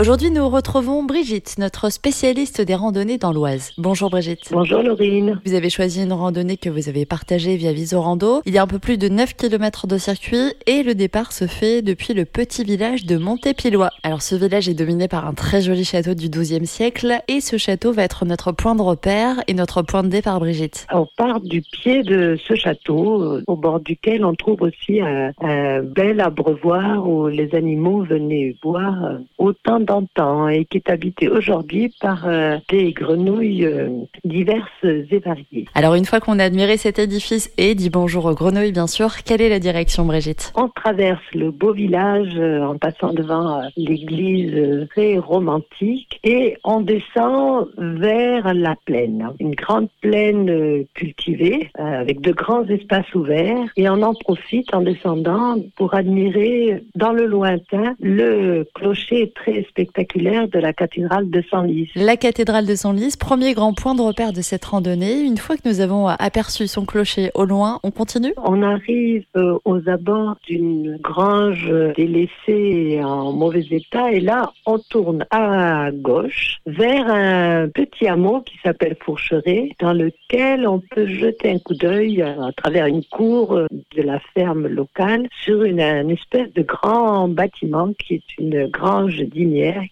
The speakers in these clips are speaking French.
Aujourd'hui, nous retrouvons Brigitte, notre spécialiste des randonnées dans l'Oise. Bonjour Brigitte. Bonjour Laurine. Vous avez choisi une randonnée que vous avez partagée via Visorando. Il y a un peu plus de 9 km de circuit et le départ se fait depuis le petit village de Montépilois. Alors ce village est dominé par un très joli château du XIIe siècle et ce château va être notre point de repère et notre point de départ Brigitte. On part du pied de ce château, euh, au bord duquel on trouve aussi un, un bel abreuvoir où les animaux venaient boire euh, autant d'antan et qui est habité aujourd'hui par euh, des grenouilles euh, diverses et variées. Alors une fois qu'on a admiré cet édifice et dit bonjour aux grenouilles bien sûr, quelle est la direction Brigitte? On traverse le beau village euh, en passant devant l'église très romantique et on descend vers la plaine. Une grande plaine cultivée avec de grands espaces ouverts et on en profite en descendant pour admirer dans le lointain le clocher très spectaculaire de la cathédrale de Senlis. La cathédrale de Senlis, premier grand point de repère de cette randonnée. Une fois que nous avons aperçu son clocher au loin, on continue? On arrive euh, aux abords d'une grange euh, délaissée et en mauvais état et là on tourne à gauche vers un petit hameau qui s'appelle Fourcheret dans lequel on peut jeter un coup d'œil euh, à travers une cour de la ferme locale sur une, un espèce de grand bâtiment qui est une grange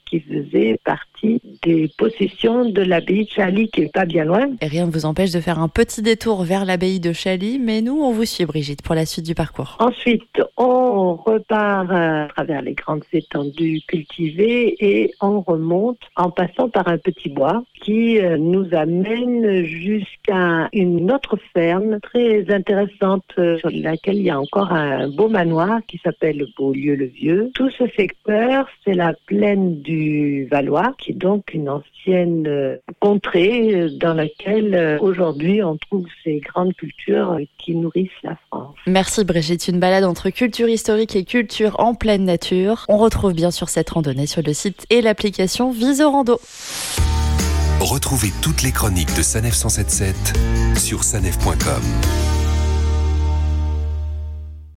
qui faisait partie des possessions de l'abbaye de Chaly qui est pas bien loin. Et rien ne vous empêche de faire un petit détour vers l'abbaye de Chaly, mais nous, on vous suit, Brigitte, pour la suite du parcours. Ensuite, on repart euh, à travers les grandes étendues cultivées et on remonte en passant par un petit bois qui euh, nous amène jusqu'à une autre ferme très intéressante euh, sur laquelle il y a encore un beau manoir qui s'appelle Beaulieu-le-Vieux. Tout ce secteur, c'est la plaine du Valois, qui est donc une ancienne euh, contrée dans laquelle aujourd'hui on trouve ces grandes cultures qui nourrissent la France. Merci Brigitte, une balade entre culture historique et culture en pleine nature. On retrouve bien sûr cette randonnée sur le site et l'application Visorando. Retrouvez toutes les chroniques de Sanef 177 sur sanef.com.